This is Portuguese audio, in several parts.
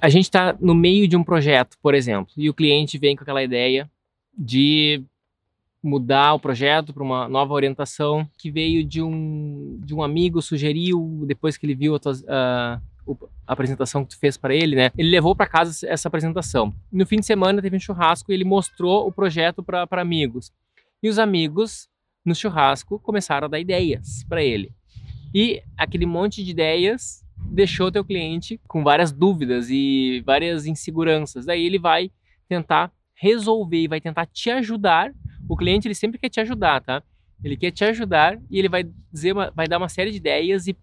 A gente está no meio de um projeto, por exemplo, e o cliente vem com aquela ideia de mudar o projeto para uma nova orientação que veio de um, de um amigo, sugeriu, depois que ele viu a, tua, a, apresentação que tu fez para ele, né? Ele levou para casa essa apresentação. No fim de semana teve um churrasco e ele mostrou o projeto para amigos. E os amigos, no churrasco, começaram a dar ideias para ele. E aquele monte de ideias deixou teu cliente com várias dúvidas e várias inseguranças. Daí ele vai tentar resolver e vai tentar te ajudar. O cliente ele sempre quer te ajudar, tá? Ele quer te ajudar e ele vai dizer, uma, vai dar uma série de ideias e,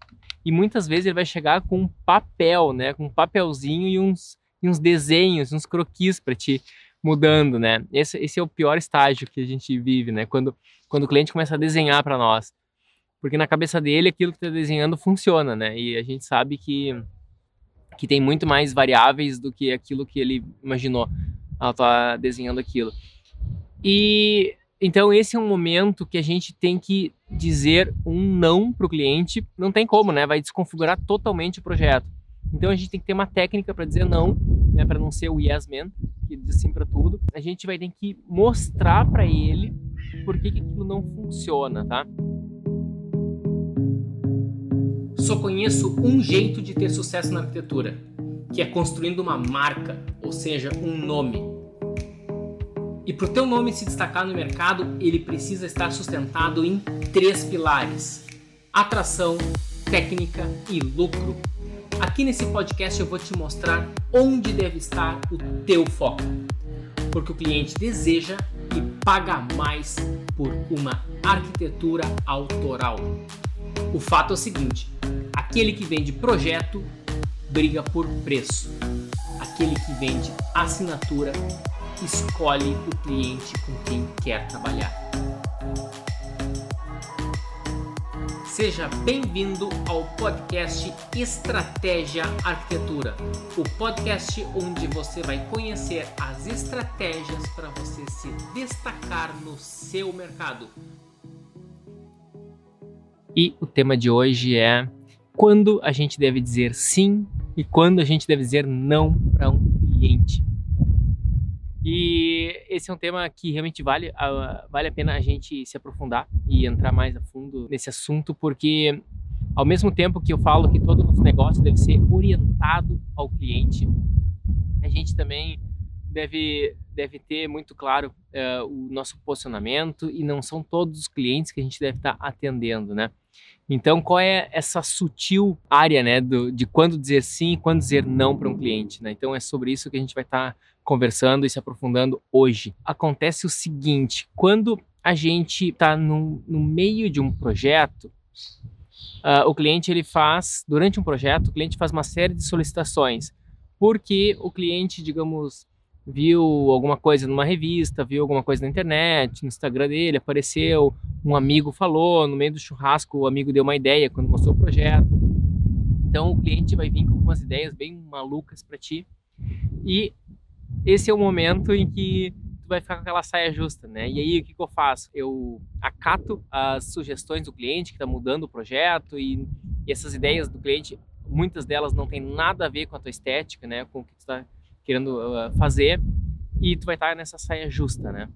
e muitas vezes ele vai chegar com um papel, né? Com um papelzinho e uns, e uns desenhos, uns croquis para te mudando, né? Esse, esse é o pior estágio que a gente vive, né? Quando, quando o cliente começa a desenhar para nós porque na cabeça dele aquilo que está desenhando funciona, né? E a gente sabe que que tem muito mais variáveis do que aquilo que ele imaginou ao estar tá desenhando aquilo. E então esse é um momento que a gente tem que dizer um não para o cliente. Não tem como, né? Vai desconfigurar totalmente o projeto. Então a gente tem que ter uma técnica para dizer não, né? Para não ser o yes man que diz sim para tudo. A gente vai ter que mostrar para ele por que, que aquilo não funciona, tá? Só conheço um jeito de ter sucesso na arquitetura, que é construindo uma marca, ou seja, um nome. E para o teu nome se destacar no mercado, ele precisa estar sustentado em três pilares: atração, técnica e lucro. Aqui nesse podcast eu vou te mostrar onde deve estar o teu foco, porque o cliente deseja e paga mais por uma arquitetura autoral. O fato é o seguinte: aquele que vende projeto briga por preço. Aquele que vende assinatura escolhe o cliente com quem quer trabalhar. Seja bem-vindo ao podcast Estratégia Arquitetura, o podcast onde você vai conhecer as estratégias para você se destacar no seu mercado. E o tema de hoje é quando a gente deve dizer sim e quando a gente deve dizer não para um cliente. E esse é um tema que realmente vale, uh, vale a pena a gente se aprofundar e entrar mais a fundo nesse assunto, porque ao mesmo tempo que eu falo que todo o nosso negócio deve ser orientado ao cliente, a gente também deve, deve ter muito claro uh, o nosso posicionamento e não são todos os clientes que a gente deve estar atendendo, né? Então, qual é essa sutil área, né, do, de quando dizer sim e quando dizer não para um cliente, né? Então, é sobre isso que a gente vai estar tá conversando e se aprofundando hoje. Acontece o seguinte: quando a gente está no, no, meio de um projeto, uh, o cliente ele faz durante um projeto, o cliente faz uma série de solicitações, porque o cliente, digamos, viu alguma coisa numa revista, viu alguma coisa na internet, no Instagram dele, apareceu, um amigo falou, no meio do churrasco o amigo deu uma ideia quando mostrou o projeto. Então o cliente vai vir com algumas ideias bem malucas para ti. E esse é o momento em que tu vai ficar com aquela saia justa, né? E aí o que, que eu faço? Eu acato as sugestões do cliente que está mudando o projeto e, e essas ideias do cliente, muitas delas não tem nada a ver com a tua estética, né? Com o que tu está querendo uh, fazer e tu vai estar nessa saia justa, né?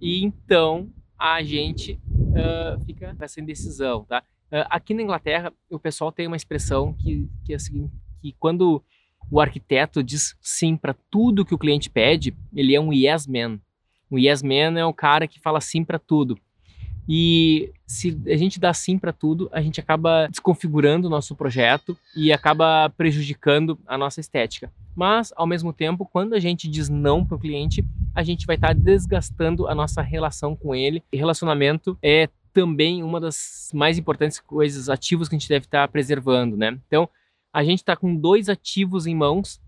E então a gente uh, fica com essa indecisão, tá? Uh, aqui na Inglaterra o pessoal tem uma expressão que, que é a seguinte, que quando o arquiteto diz sim para tudo que o cliente pede, ele é um yes man. Um yes man é o cara que fala sim para tudo. E se a gente dá sim para tudo, a gente acaba desconfigurando o nosso projeto e acaba prejudicando a nossa estética. Mas, ao mesmo tempo, quando a gente diz não para o cliente, a gente vai estar tá desgastando a nossa relação com ele. E relacionamento é também uma das mais importantes coisas, ativos que a gente deve estar tá preservando, né? Então, a gente está com dois ativos em mãos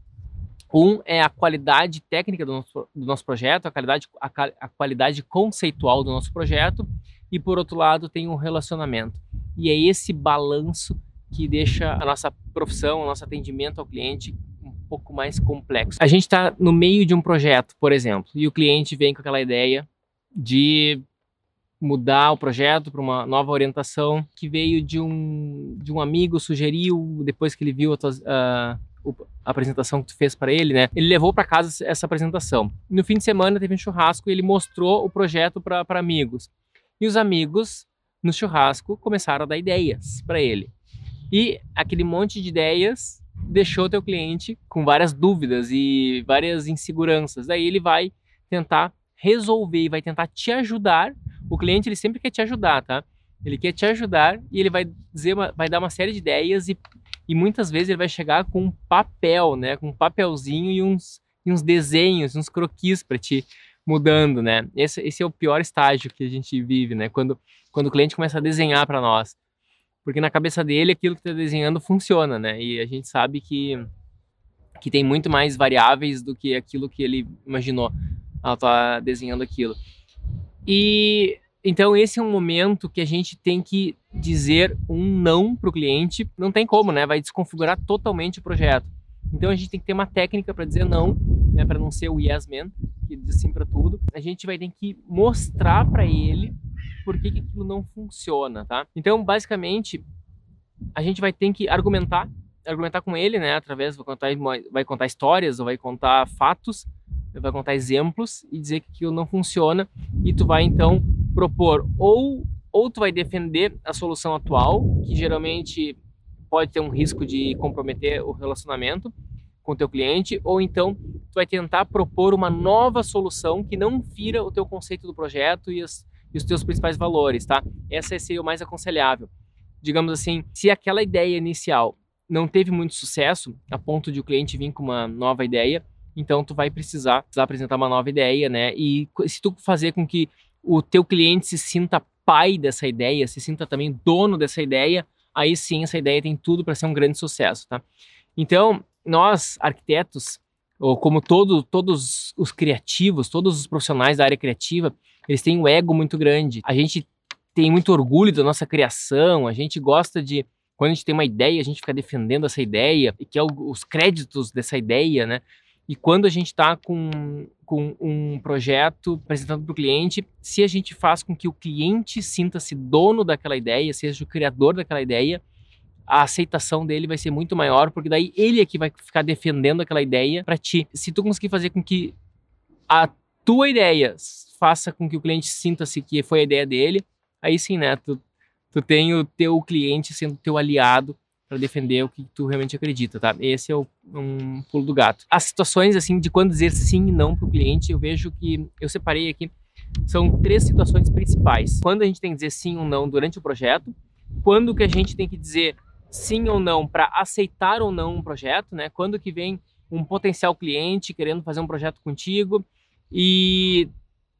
um é a qualidade técnica do nosso, do nosso projeto, a qualidade, a, a, qualidade conceitual do nosso projeto, e por outro lado tem um relacionamento. E é esse balanço que deixa a nossa profissão, o nosso atendimento ao cliente um pouco mais complexo. A gente está no meio de um projeto, por exemplo, e o cliente vem com aquela ideia de mudar o projeto para uma nova orientação que veio de um, de um amigo, sugeriu, depois que ele viu a, tua, a apresentação que tu fez para ele, né? Ele levou para casa essa apresentação. No fim de semana teve um churrasco e ele mostrou o projeto para amigos. E os amigos no churrasco começaram a dar ideias para ele. E aquele monte de ideias deixou teu cliente com várias dúvidas e várias inseguranças. Daí ele vai tentar resolver e vai tentar te ajudar. O cliente ele sempre quer te ajudar, tá? Ele quer te ajudar e ele vai dizer, vai dar uma série de ideias e, e muitas vezes ele vai chegar com um papel, né? Com um papelzinho e uns, e uns desenhos, uns croquis para te mudando, né? Esse, esse é o pior estágio que a gente vive, né? Quando, quando o cliente começa a desenhar para nós. Porque na cabeça dele aquilo que está desenhando funciona, né? E a gente sabe que, que tem muito mais variáveis do que aquilo que ele imaginou ao estar tá desenhando aquilo. E então esse é um momento que a gente tem que dizer um não para o cliente. Não tem como, né? Vai desconfigurar totalmente o projeto. Então a gente tem que ter uma técnica para dizer não, né? Para não ser o yes man que diz sim para tudo. A gente vai ter que mostrar para ele por que, que aquilo não funciona, tá? Então basicamente a gente vai ter que argumentar, argumentar com ele, né? Através vai contar, vai contar histórias ou vai contar fatos, vai contar exemplos e dizer que aquilo não funciona e tu vai então propor ou ou tu vai defender a solução atual, que geralmente pode ter um risco de comprometer o relacionamento com o teu cliente, ou então tu vai tentar propor uma nova solução que não fira o teu conceito do projeto e, e os teus principais valores, tá? Essa seria o mais aconselhável. Digamos assim, se aquela ideia inicial não teve muito sucesso, a ponto de o cliente vir com uma nova ideia, então tu vai precisar, precisar apresentar uma nova ideia, né? E se tu fazer com que o teu cliente se sinta pai dessa ideia, se sinta também dono dessa ideia, aí sim essa ideia tem tudo para ser um grande sucesso, tá? Então, nós arquitetos, ou como todo, todos os criativos, todos os profissionais da área criativa, eles têm um ego muito grande. A gente tem muito orgulho da nossa criação, a gente gosta de quando a gente tem uma ideia, a gente fica defendendo essa ideia e quer os créditos dessa ideia, né? E quando a gente está com, com um projeto apresentando para o cliente, se a gente faz com que o cliente sinta-se dono daquela ideia, seja o criador daquela ideia, a aceitação dele vai ser muito maior, porque daí ele é que vai ficar defendendo aquela ideia para ti. Se tu conseguir fazer com que a tua ideia faça com que o cliente sinta-se que foi a ideia dele, aí sim, né? Tu, tu tem o teu cliente sendo teu aliado para defender o que tu realmente acredita, tá? Esse é o, um pulo do gato. As situações, assim, de quando dizer sim e não para o cliente, eu vejo que eu separei aqui, são três situações principais. Quando a gente tem que dizer sim ou não durante o projeto, quando que a gente tem que dizer sim ou não para aceitar ou não um projeto, né? Quando que vem um potencial cliente querendo fazer um projeto contigo e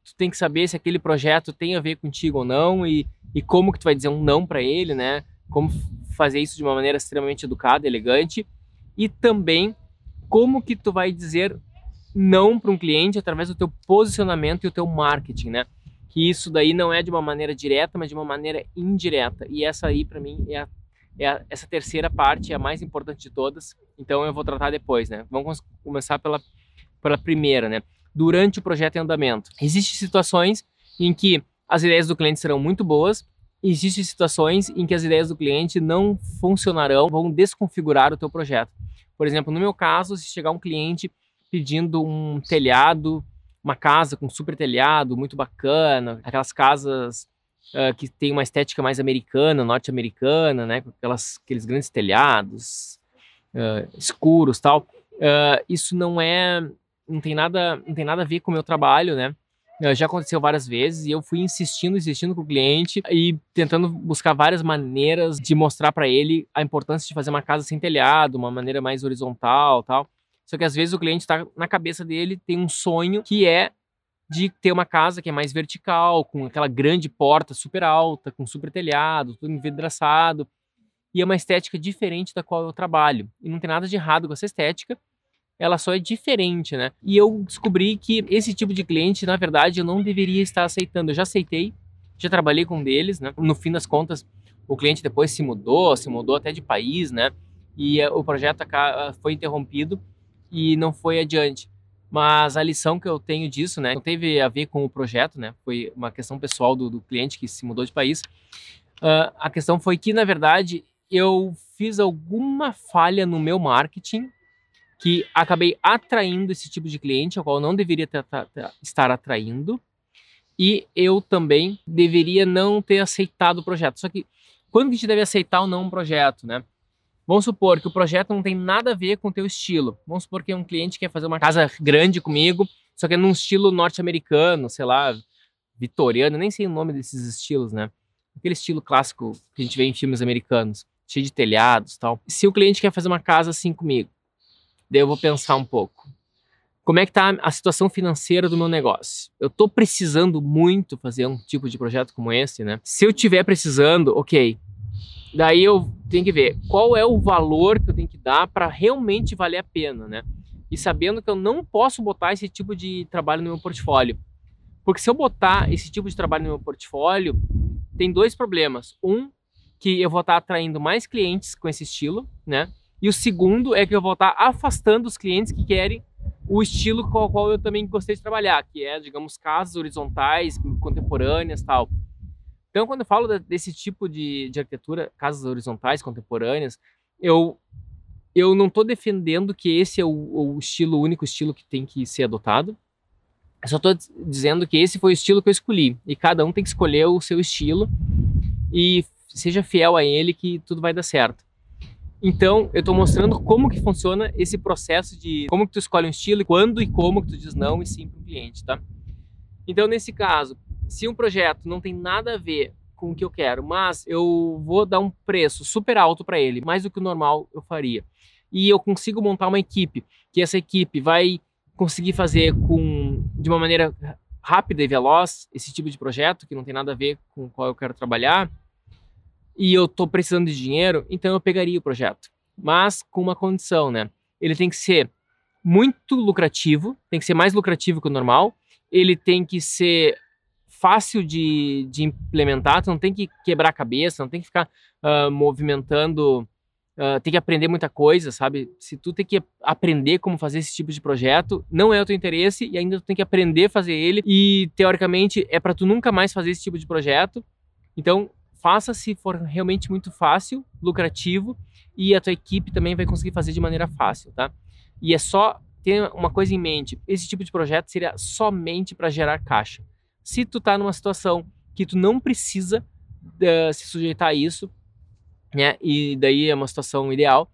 tu tem que saber se aquele projeto tem a ver contigo ou não e, e como que tu vai dizer um não para ele, né? Como fazer isso de uma maneira extremamente educada, elegante e também como que tu vai dizer não para um cliente através do teu posicionamento e o teu marketing, né? Que isso daí não é de uma maneira direta, mas de uma maneira indireta. E essa aí para mim é, a, é a, essa terceira parte é a mais importante de todas. Então eu vou tratar depois, né? Vamos começar pela pela primeira, né? Durante o projeto em andamento, existem situações em que as ideias do cliente serão muito boas existem situações em que as ideias do cliente não funcionarão, vão desconfigurar o teu projeto. Por exemplo, no meu caso, se chegar um cliente pedindo um telhado, uma casa com super telhado, muito bacana, aquelas casas uh, que tem uma estética mais americana, norte-americana, né, com aquelas, aqueles grandes telhados uh, escuros, tal. Uh, isso não é, não tem nada, não tem nada a ver com o meu trabalho, né? Já aconteceu várias vezes e eu fui insistindo, insistindo com o cliente e tentando buscar várias maneiras de mostrar para ele a importância de fazer uma casa sem telhado, uma maneira mais horizontal, tal. Só que às vezes o cliente está na cabeça dele tem um sonho que é de ter uma casa que é mais vertical, com aquela grande porta super alta, com super telhado, tudo envidraçado. E é uma estética diferente da qual eu trabalho. E não tem nada de errado com essa estética, ela só é diferente, né? E eu descobri que esse tipo de cliente, na verdade, eu não deveria estar aceitando. Eu já aceitei, já trabalhei com um deles, né? No fim das contas, o cliente depois se mudou, se mudou até de país, né? E eh, o projeto foi interrompido e não foi adiante. Mas a lição que eu tenho disso, né, não teve a ver com o projeto, né? Foi uma questão pessoal do, do cliente que se mudou de país. Uh, a questão foi que, na verdade, eu fiz alguma falha no meu marketing que acabei atraindo esse tipo de cliente, ao qual eu não deveria estar atraindo, e eu também deveria não ter aceitado o projeto. Só que quando a gente deve aceitar ou não um projeto, né? Vamos supor que o projeto não tem nada a ver com o teu estilo. Vamos supor que um cliente quer fazer uma casa grande comigo, só que num estilo norte-americano, sei lá, vitoriano, nem sei o nome desses estilos, né? Aquele estilo clássico que a gente vê em filmes americanos, cheio de telhados tal. Se o cliente quer fazer uma casa assim comigo, daí eu vou pensar um pouco. Como é que tá a situação financeira do meu negócio? Eu tô precisando muito fazer um tipo de projeto como esse, né? Se eu tiver precisando, ok. Daí eu tenho que ver qual é o valor que eu tenho que dar para realmente valer a pena, né? E sabendo que eu não posso botar esse tipo de trabalho no meu portfólio. Porque se eu botar esse tipo de trabalho no meu portfólio, tem dois problemas. Um, que eu vou estar atraindo mais clientes com esse estilo, né? E o segundo é que eu vou estar afastando os clientes que querem o estilo com o qual eu também gostei de trabalhar, que é, digamos, casas horizontais, contemporâneas tal. Então, quando eu falo desse tipo de, de arquitetura, casas horizontais, contemporâneas, eu, eu não estou defendendo que esse é o, o estilo, o único estilo que tem que ser adotado. Eu só estou dizendo que esse foi o estilo que eu escolhi. E cada um tem que escolher o seu estilo e seja fiel a ele que tudo vai dar certo. Então, eu estou mostrando como que funciona esse processo de como que tu escolhe um estilo, quando e como que tu diz não e sim para o cliente, tá? Então, nesse caso, se um projeto não tem nada a ver com o que eu quero, mas eu vou dar um preço super alto para ele, mais do que o normal eu faria, e eu consigo montar uma equipe, que essa equipe vai conseguir fazer com de uma maneira rápida e veloz esse tipo de projeto que não tem nada a ver com o qual eu quero trabalhar, e eu estou precisando de dinheiro, então eu pegaria o projeto. Mas com uma condição, né? Ele tem que ser muito lucrativo, tem que ser mais lucrativo que o normal, ele tem que ser fácil de, de implementar, tu não tem que quebrar a cabeça, não tem que ficar uh, movimentando, uh, tem que aprender muita coisa, sabe? Se tu tem que aprender como fazer esse tipo de projeto, não é o teu interesse e ainda tu tem que aprender a fazer ele e teoricamente é para tu nunca mais fazer esse tipo de projeto. Então, faça se for realmente muito fácil, lucrativo e a tua equipe também vai conseguir fazer de maneira fácil, tá? E é só ter uma coisa em mente, esse tipo de projeto seria somente para gerar caixa. Se tu tá numa situação que tu não precisa uh, se sujeitar a isso, né? E daí é uma situação ideal,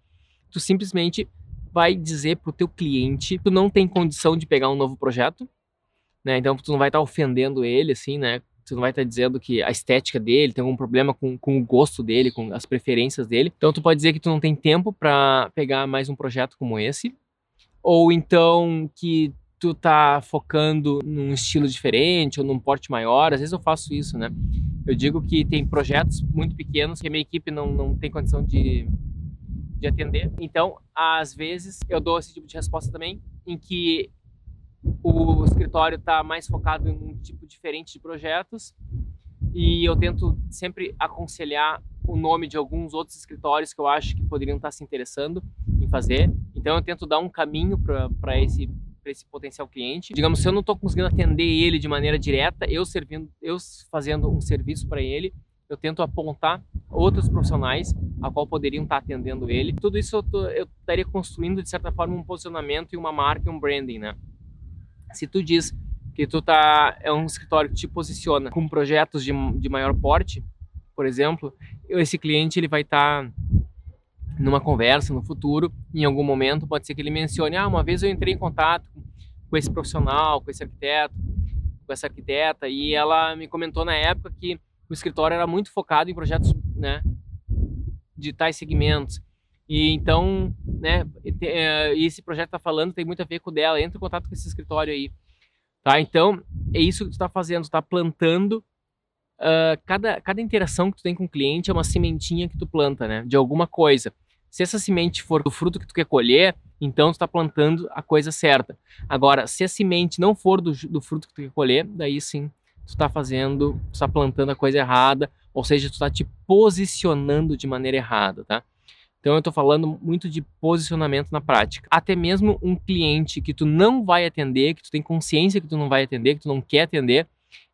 tu simplesmente vai dizer pro teu cliente, tu não tem condição de pegar um novo projeto, né? Então tu não vai estar tá ofendendo ele assim, né? Você não vai estar tá dizendo que a estética dele tem algum problema com, com o gosto dele, com as preferências dele. Então tu pode dizer que tu não tem tempo para pegar mais um projeto como esse. Ou então que tu tá focando num estilo diferente ou num porte maior. Às vezes eu faço isso, né? Eu digo que tem projetos muito pequenos que a minha equipe não, não tem condição de, de atender. Então, às vezes, eu dou esse tipo de resposta também, em que o escritório está mais focado em um tipo diferente de projetos e eu tento sempre aconselhar o nome de alguns outros escritórios que eu acho que poderiam estar se interessando em fazer. Então eu tento dar um caminho para esse para esse potencial cliente. Digamos, se eu não estou conseguindo atender ele de maneira direta, eu servindo, eu fazendo um serviço para ele, eu tento apontar outros profissionais a qual poderiam estar atendendo ele. Tudo isso eu, tô, eu estaria construindo de certa forma um posicionamento e uma marca um branding, né? Se tu diz que tu tá é um escritório que te posiciona com projetos de, de maior porte, por exemplo, esse cliente ele vai estar tá numa conversa no futuro, em algum momento pode ser que ele mencione, ah, uma vez eu entrei em contato com esse profissional, com esse arquiteto, com essa arquiteta e ela me comentou na época que o escritório era muito focado em projetos, né, de tais segmentos. E então, né, é, esse projeto tá falando tem muito a ver com o dela, entra em contato com esse escritório aí. Tá? Então, é isso que tu tá fazendo, tu tá plantando uh, cada, cada interação que tu tem com o cliente é uma sementinha que tu planta, né, de alguma coisa. Se essa semente for do fruto que tu quer colher, então tu está plantando a coisa certa. Agora, se a semente não for do, do fruto que tu quer colher, daí sim tu está fazendo, tu está plantando a coisa errada, ou seja, tu está te posicionando de maneira errada, tá? Então eu estou falando muito de posicionamento na prática. Até mesmo um cliente que tu não vai atender, que tu tem consciência que tu não vai atender, que tu não quer atender,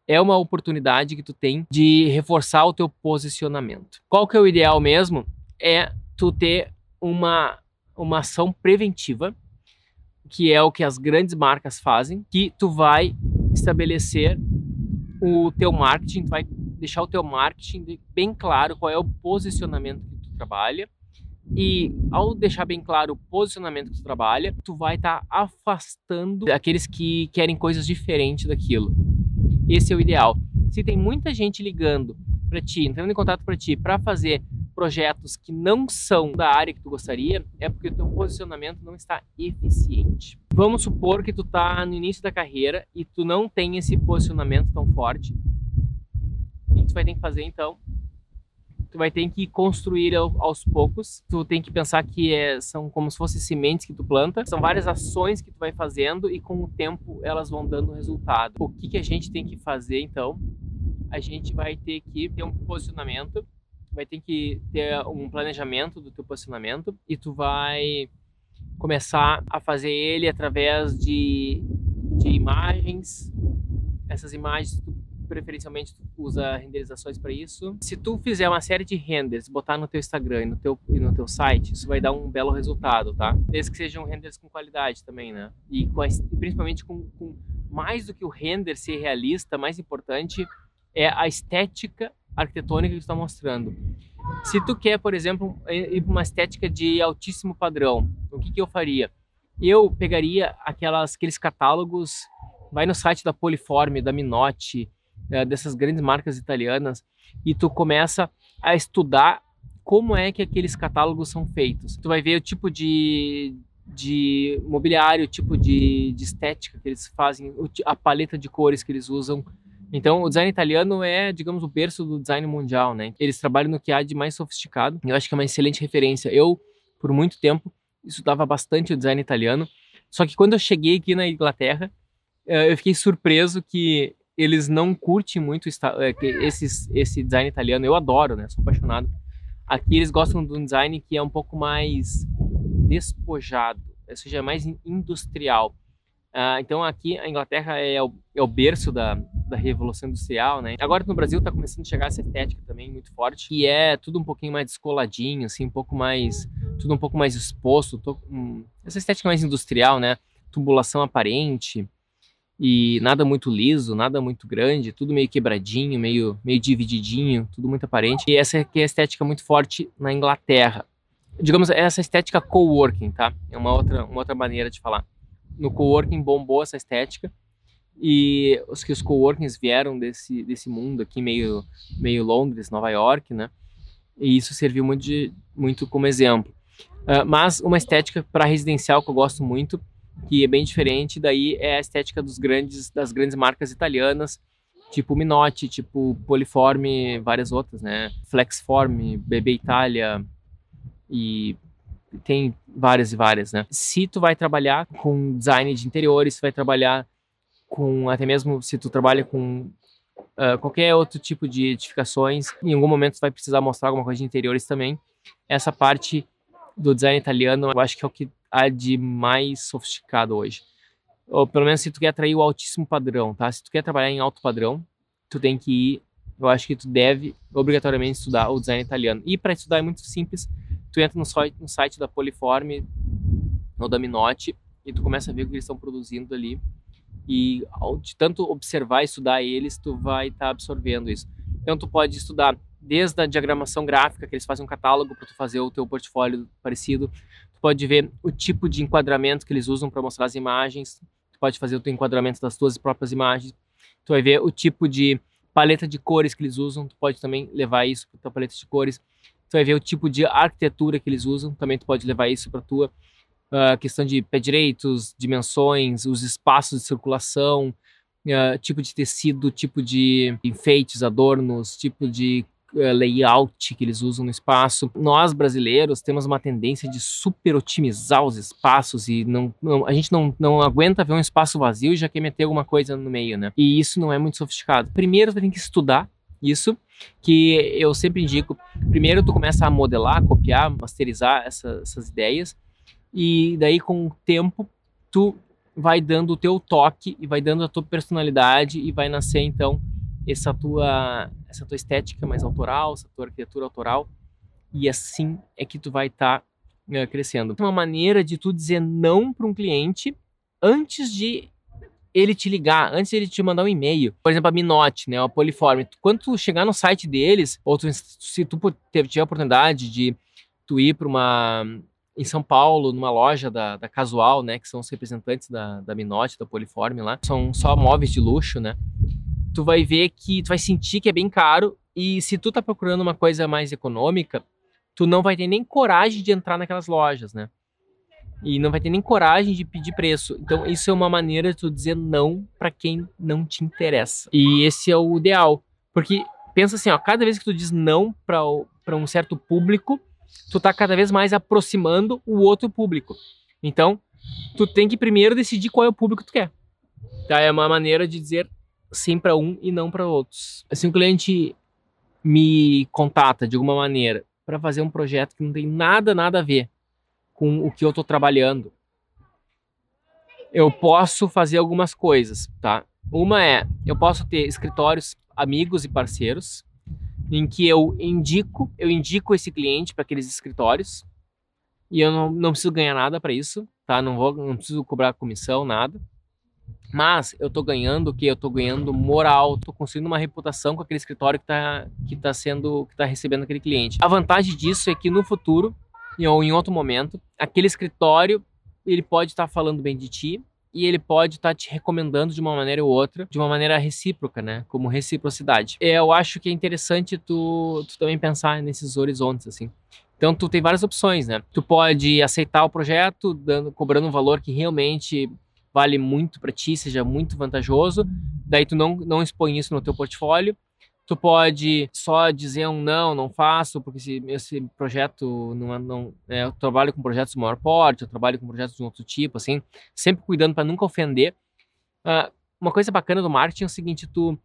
é uma oportunidade que tu tem de reforçar o teu posicionamento. Qual que é o ideal mesmo? É tu ter uma, uma ação preventiva que é o que as grandes marcas fazem, que tu vai estabelecer o teu marketing, tu vai deixar o teu marketing bem claro qual é o posicionamento que tu trabalha, e ao deixar bem claro o posicionamento que tu trabalha, tu vai estar tá afastando aqueles que querem coisas diferentes daquilo. Esse é o ideal. Se tem muita gente ligando para ti, entrando em contato para ti, para fazer projetos que não são da área que tu gostaria, é porque o teu posicionamento não está eficiente. Vamos supor que tu tá no início da carreira e tu não tem esse posicionamento tão forte. O que tu vai ter que fazer então? tu vai ter que construir aos poucos. Tu tem que pensar que é, são como se fossem sementes que tu planta. São várias ações que tu vai fazendo e com o tempo elas vão dando resultado. O que, que a gente tem que fazer então? A gente vai ter que ter um posicionamento, vai ter que ter um planejamento do teu posicionamento e tu vai começar a fazer ele através de, de imagens. Essas imagens tu preferencialmente tu usa renderizações para isso. Se tu fizer uma série de renders, botar no teu Instagram e no teu, e no teu site, isso vai dar um belo resultado, tá? Desde que sejam renders com qualidade também, né? E, com principalmente com, com mais do que o render ser realista, mais importante é a estética arquitetônica que está mostrando. Se tu quer, por exemplo, ir para uma estética de altíssimo padrão, o que, que eu faria? Eu pegaria aquelas, aqueles catálogos, vai no site da Poliforme, da Minotti, é, dessas grandes marcas italianas e tu começa a estudar como é que aqueles catálogos são feitos. Tu vai ver o tipo de, de mobiliário, o tipo de, de estética que eles fazem, a paleta de cores que eles usam. Então, o design italiano é, digamos, o berço do design mundial, né? Eles trabalham no que há de mais sofisticado. Eu acho que é uma excelente referência. Eu, por muito tempo, estudava bastante o design italiano. Só que quando eu cheguei aqui na Inglaterra, eh, eu fiquei surpreso que eles não curtem muito é, esses, esse design italiano. Eu adoro, né? Sou apaixonado. Aqui eles gostam de um design que é um pouco mais despojado, ou seja, mais industrial. Uh, então aqui a Inglaterra é o, é o berço da, da Revolução Industrial, né? Agora no Brasil está começando a chegar essa estética também muito forte, que é tudo um pouquinho mais descoladinho, assim, um pouco mais, tudo um pouco mais exposto, tô, um, essa estética mais industrial, né? Tubulação aparente, e nada muito liso, nada muito grande, tudo meio quebradinho, meio, meio divididinho, tudo muito aparente. E essa aqui é a estética muito forte na Inglaterra. Digamos, essa estética coworking, tá? É uma outra, uma outra maneira de falar. No coworking bombou essa estética e os que os coworkings vieram desse, desse mundo aqui, meio, meio Londres, Nova York, né? E isso serviu muito, de, muito como exemplo. Uh, mas uma estética para residencial que eu gosto muito que é bem diferente. Daí é a estética dos grandes, das grandes marcas italianas, tipo Minotti, tipo Poliforme, várias outras, né? Flexform, BB Itália e tem várias e várias, né? Se tu vai trabalhar com design de interiores, tu vai trabalhar com até mesmo se tu trabalha com uh, qualquer outro tipo de edificações, em algum momento tu vai precisar mostrar alguma coisa de interiores também. Essa parte do design italiano, eu acho que é o que há de mais sofisticado hoje. Ou pelo menos se tu quer atrair o altíssimo padrão, tá? Se tu quer trabalhar em alto padrão, tu tem que ir, eu acho que tu deve obrigatoriamente estudar o design italiano. E para estudar é muito simples, tu entra no, site, no site da Poliforme ou da Minotti e tu começa a ver o que eles estão produzindo ali. E de tanto observar e estudar eles, tu vai estar tá absorvendo isso. Então tu pode estudar desde a diagramação gráfica, que eles fazem um catálogo para tu fazer o teu portfólio parecido. Tu pode ver o tipo de enquadramento que eles usam para mostrar as imagens. Tu pode fazer o teu enquadramento das tuas próprias imagens. Tu vai ver o tipo de paleta de cores que eles usam. Tu pode também levar isso para tua paleta de cores. Tu vai ver o tipo de arquitetura que eles usam. Também tu pode levar isso para tua uh, questão de pé direitos, dimensões, os espaços de circulação, uh, tipo de tecido, tipo de enfeites, adornos, tipo de eh, layout que eles usam no espaço. Nós brasileiros temos uma tendência de super otimizar os espaços e não, não, a gente não, não aguenta ver um espaço vazio e já quer meter alguma coisa no meio, né? E isso não é muito sofisticado. Primeiro, tu tem que estudar isso, que eu sempre indico. Primeiro, tu começa a modelar, copiar, masterizar essa, essas ideias e daí com o tempo tu vai dando o teu toque e vai dando a tua personalidade e vai nascer então essa tua, essa tua estética mais autoral, essa tua arquitetura autoral, e assim é que tu vai estar tá uh, crescendo. Uma maneira de tu dizer não para um cliente antes de ele te ligar, antes de ele te mandar um e-mail. Por exemplo, a Minote, né, a Poliforme. Quando tu chegar no site deles, ou tu, se tu tiver a oportunidade de tu ir para uma em São Paulo, numa loja da, da Casual, né, que são os representantes da, da Minote, da Poliforme lá, são só móveis de luxo, né, tu vai ver que tu vai sentir que é bem caro e se tu tá procurando uma coisa mais econômica, tu não vai ter nem coragem de entrar naquelas lojas, né, e não vai ter nem coragem de pedir preço. Então isso é uma maneira de tu dizer não para quem não te interessa. E esse é o ideal, porque pensa assim, ó, cada vez que tu diz não para um certo público, tu tá cada vez mais aproximando o outro público. Então, tu tem que primeiro decidir qual é o público que tu quer. Tá? É uma maneira de dizer sim para um e não para outros. Se um cliente me contata de alguma maneira para fazer um projeto que não tem nada, nada a ver com o que eu estou trabalhando, eu posso fazer algumas coisas, tá? Uma é, eu posso ter escritórios amigos e parceiros em que eu indico, eu indico esse cliente para aqueles escritórios e eu não, não preciso ganhar nada para isso, tá? Não vou, não preciso cobrar comissão, nada. Mas eu tô ganhando o que? Eu tô ganhando moral, tô construindo uma reputação com aquele escritório que tá, que tá sendo, que tá recebendo aquele cliente. A vantagem disso é que no futuro, ou em outro momento, aquele escritório, ele pode estar tá falando bem de ti, e ele pode estar tá te recomendando de uma maneira ou outra, de uma maneira recíproca, né? Como reciprocidade. É, eu acho que é interessante tu, tu também pensar nesses horizontes, assim. Então tu tem várias opções, né? Tu pode aceitar o projeto, dando, cobrando um valor que realmente vale muito para ti, seja muito vantajoso. Daí tu não, não expõe isso no teu portfólio Tu pode só dizer um não, não faço, porque esse, esse projeto não, é, não é, eu trabalho com projetos de maior porte, eu trabalho com projetos de outro tipo, assim, sempre cuidando para nunca ofender. Uh, uma coisa bacana do marketing é o seguinte, tu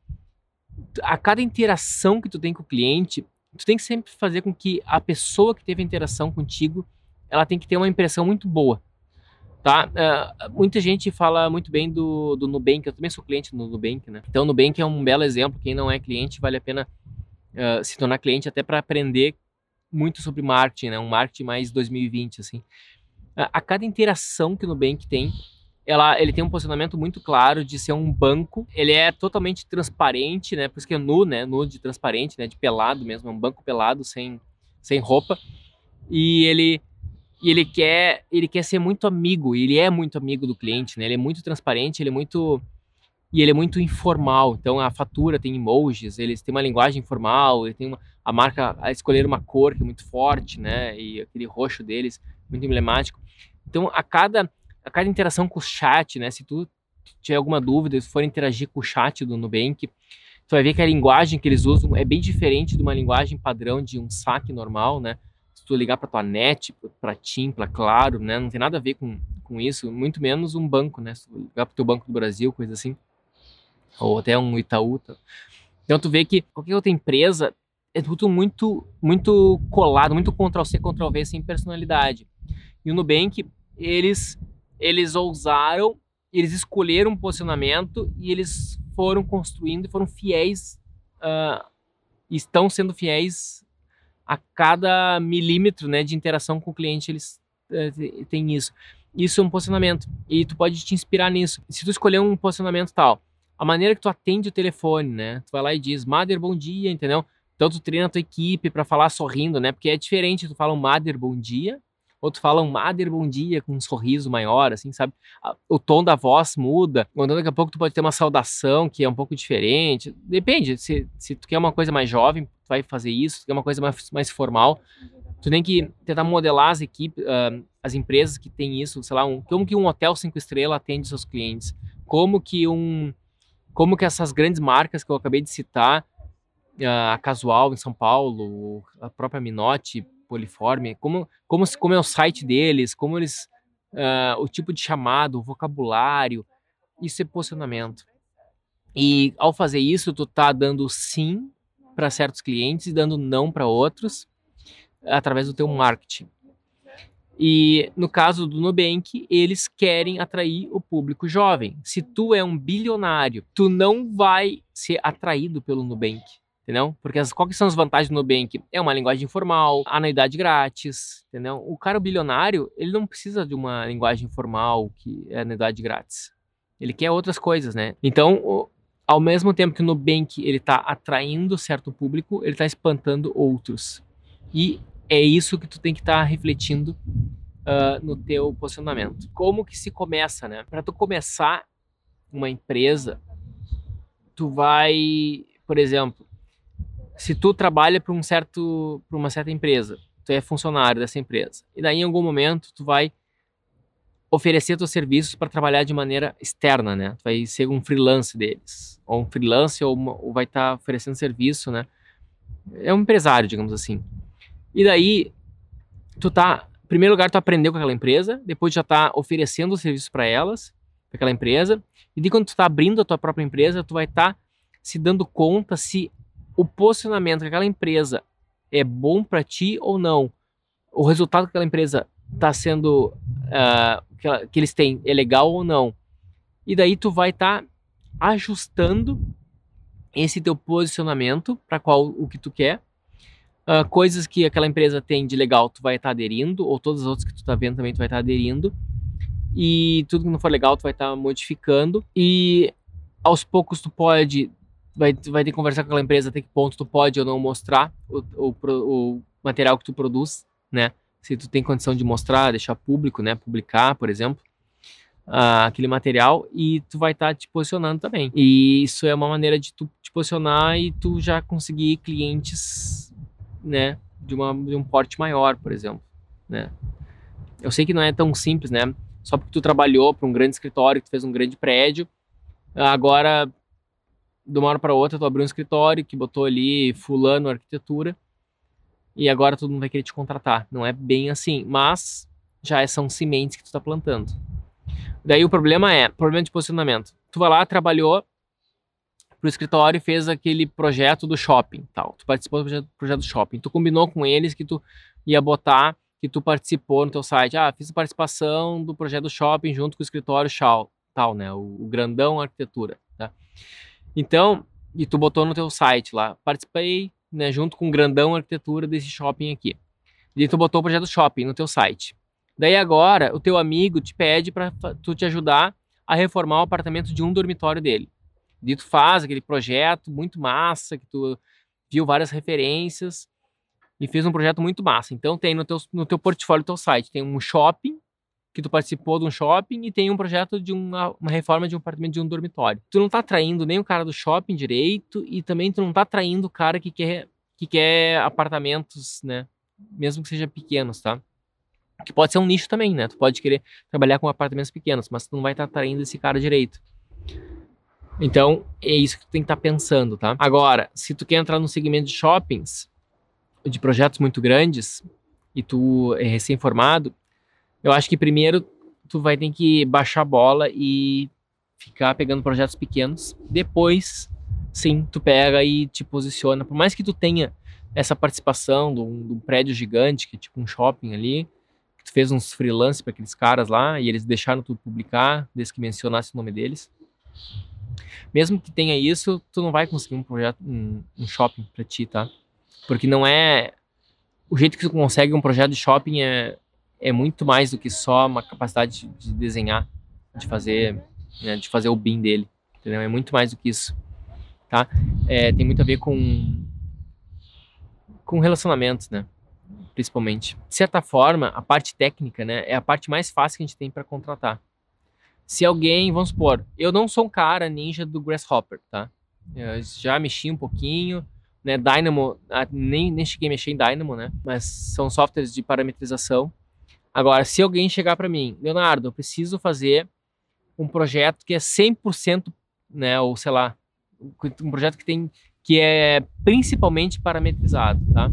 a cada interação que tu tem com o cliente, tu tem que sempre fazer com que a pessoa que teve a interação contigo, ela tem que ter uma impressão muito boa. Tá? Uh, muita gente fala muito bem do, do Nubank, eu também sou cliente do Nubank, né? Então, o Nubank é um belo exemplo. Quem não é cliente, vale a pena uh, se tornar cliente até para aprender muito sobre marketing, né? Um marketing mais 2020, assim. Uh, a cada interação que o Nubank tem, ela, ele tem um posicionamento muito claro de ser um banco. Ele é totalmente transparente, né? Por isso que é nu, né? Nu de transparente, né? De pelado mesmo, é um banco pelado, sem, sem roupa. E ele e ele quer, ele quer ser muito amigo, ele é muito amigo do cliente, né? Ele é muito transparente, ele é muito e ele é muito informal. Então a fatura tem emojis, eles têm uma linguagem informal, ele tem uma, a marca a escolher uma cor que é muito forte, né? E aquele roxo deles muito emblemático. Então a cada a cada interação com o chat, né? Se tu tiver alguma dúvida, se for interagir com o chat do Nubank, tu vai ver que a linguagem que eles usam é bem diferente de uma linguagem padrão de um saque normal, né? Se tu ligar para tua net, para TIM, para Claro, né? Não tem nada a ver com, com isso, muito menos um banco, né? Se tu ligar para teu Banco do Brasil, coisa assim, ou até um Itaú. Tá? Então tu vê que qualquer outra empresa é tudo muito muito colado, muito Ctrl C, Ctrl V sem personalidade. E o Nubank, eles eles ousaram, eles escolheram um posicionamento e eles foram construindo e foram fiéis, uh, estão sendo fiéis a cada milímetro né, de interação com o cliente eles é, têm isso. Isso é um posicionamento e tu pode te inspirar nisso. Se tu escolher um posicionamento tal, a maneira que tu atende o telefone, né? Tu vai lá e diz, Mader, bom dia, entendeu? Então tu treina a tua equipe para falar sorrindo, né? Porque é diferente tu fala um Mader, bom dia, ou tu fala um Mader, bom dia, com um sorriso maior, assim, sabe? O tom da voz muda, ou então daqui a pouco tu pode ter uma saudação que é um pouco diferente. Depende, se, se tu quer uma coisa mais jovem, vai fazer isso, que é uma coisa mais, mais formal. Tu tem que tentar modelar as equipes, uh, as empresas que têm isso, sei lá, um, como que um hotel cinco estrelas atende seus clientes, como que um, como que essas grandes marcas que eu acabei de citar, uh, a Casual em São Paulo, a própria Minotti, Poliforme, como, como, como é o site deles, como eles, uh, o tipo de chamado, o vocabulário, isso é posicionamento. E ao fazer isso, tu tá dando sim para certos clientes e dando não para outros através do teu marketing. E no caso do Nubank, eles querem atrair o público jovem. Se tu é um bilionário, tu não vai ser atraído pelo Nubank. Entendeu? Porque as, quais são as vantagens do Nubank? É uma linguagem informal, anuidade grátis, entendeu? O cara bilionário, ele não precisa de uma linguagem informal que é anuidade grátis. Ele quer outras coisas, né? Então, o, ao mesmo tempo que o Nubank ele está atraindo certo público, ele está espantando outros. E é isso que tu tem que estar tá refletindo uh, no teu posicionamento. Como que se começa, né? Para tu começar uma empresa, tu vai, por exemplo, se tu trabalha para um certo, para uma certa empresa, tu é funcionário dessa empresa, e daí em algum momento tu vai oferecer teus serviços para trabalhar de maneira externa, né? Tu vai ser um freelance deles, ou um freelance ou, ou vai estar tá oferecendo serviço, né? É um empresário, digamos assim. E daí tu tá, em primeiro lugar tu aprendeu com aquela empresa, depois já tá oferecendo os serviços para elas, para aquela empresa, e de quando tu tá abrindo a tua própria empresa, tu vai estar tá se dando conta se o posicionamento daquela empresa é bom para ti ou não. O resultado que aquela empresa está sendo uh, que, que, eles têm é legal ou não. E daí tu vai estar tá ajustando esse teu posicionamento para qual o que tu quer. Uh, coisas que aquela empresa tem de legal tu vai estar tá aderindo, ou todas as outras que tu está vendo também tu vai estar tá aderindo. E tudo que não for legal tu vai estar tá modificando. E aos poucos tu pode vai, vai ter que conversar com aquela empresa até que ponto tu pode ou não mostrar o, o, o material que tu produz, né? Se tu tem condição de mostrar, deixar público, né? Publicar, por exemplo, uh, aquele material e tu vai estar tá te posicionando também. E isso é uma maneira de tu te posicionar e tu já conseguir clientes, né? De, uma, de um porte maior, por exemplo, né? Eu sei que não é tão simples, né? Só porque tu trabalhou para um grande escritório, tu fez um grande prédio, agora de uma hora para outra tu abriu um escritório que botou ali fulano arquitetura e agora todo mundo vai querer te contratar. Não é bem assim, mas já são sementes que tu está plantando. Daí o problema é, problema de posicionamento. Tu vai lá, trabalhou pro escritório e fez aquele projeto do shopping, tal. Tu participou do projeto, projeto do shopping. Tu combinou com eles que tu ia botar que tu participou no teu site. Ah, fiz participação do projeto do shopping junto com o escritório Shaw, tal, né? O, o grandão arquitetura, tá? Então, e tu botou no teu site lá, participei, né, junto com o grandão arquitetura desse shopping aqui. E tu botou o projeto shopping no teu site. Daí agora, o teu amigo te pede para tu te ajudar a reformar o apartamento de um dormitório dele. E tu faz aquele projeto muito massa, que tu viu várias referências e fez um projeto muito massa. Então tem no teu, no teu portfólio, teu site, tem um shopping que tu participou de um shopping e tem um projeto de uma, uma reforma de um apartamento de um dormitório. Tu não tá atraindo nem o cara do shopping direito e também tu não tá atraindo o cara que quer, que quer apartamentos, né? Mesmo que sejam pequenos, tá? Que pode ser um nicho também, né? Tu pode querer trabalhar com apartamentos pequenos, mas tu não vai estar tá atraindo esse cara direito. Então, é isso que tu tem que estar tá pensando, tá? Agora, se tu quer entrar no segmento de shoppings, de projetos muito grandes, e tu é recém-formado, eu acho que primeiro tu vai ter que baixar a bola e ficar pegando projetos pequenos. Depois, sim, tu pega e te posiciona. Por mais que tu tenha essa participação de um, de um prédio gigante, que é tipo um shopping ali, que tu fez uns freelance para aqueles caras lá e eles deixaram tu publicar, desde que mencionasse o nome deles. Mesmo que tenha isso, tu não vai conseguir um projeto, um, um shopping para ti, tá? Porque não é o jeito que tu consegue um projeto de shopping é é muito mais do que só uma capacidade de desenhar, de fazer, né, de fazer o BIM dele, entendeu? É muito mais do que isso, tá? É, tem muito a ver com com relacionamentos, né? Principalmente. De certa forma, a parte técnica, né, é a parte mais fácil que a gente tem para contratar. Se alguém, vamos supor, eu não sou um cara ninja do Grasshopper, tá? Eu já mexi um pouquinho, né? Dynamo, ah, nem, nem cheguei a mexer em Dynamo, né? Mas são softwares de parametrização Agora, se alguém chegar para mim, Leonardo, eu preciso fazer um projeto que é 100%, né, ou sei lá, um projeto que tem que é principalmente parametrizado, tá?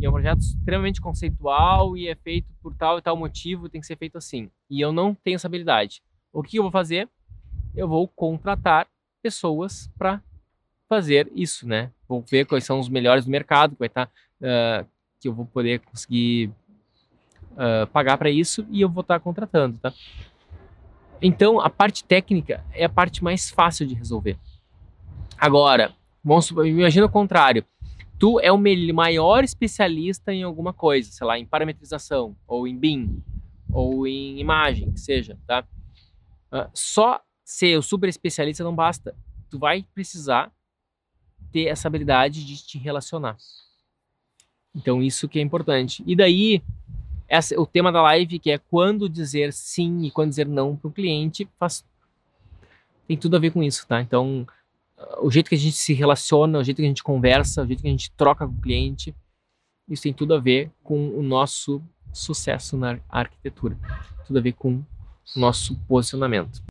E é um projeto extremamente conceitual e é feito por tal e tal motivo, tem que ser feito assim. E eu não tenho essa habilidade. O que eu vou fazer? Eu vou contratar pessoas para fazer isso, né? Vou ver quais são os melhores do mercado, que vai estar, tá, uh, que eu vou poder conseguir uh, pagar para isso e eu vou estar tá contratando, tá? Então, a parte técnica é a parte mais fácil de resolver. Agora, imagina o contrário. Tu é o maior especialista em alguma coisa, sei lá, em parametrização, ou em BIM, ou em imagem, que seja, tá? Uh, só ser o super especialista não basta. Tu vai precisar ter essa habilidade de te relacionar. Então isso que é importante. E daí, essa, o tema da live, que é quando dizer sim e quando dizer não para o cliente, faz, tem tudo a ver com isso, tá? Então, o jeito que a gente se relaciona, o jeito que a gente conversa, o jeito que a gente troca com o cliente, isso tem tudo a ver com o nosso sucesso na arquitetura, tudo a ver com o nosso posicionamento.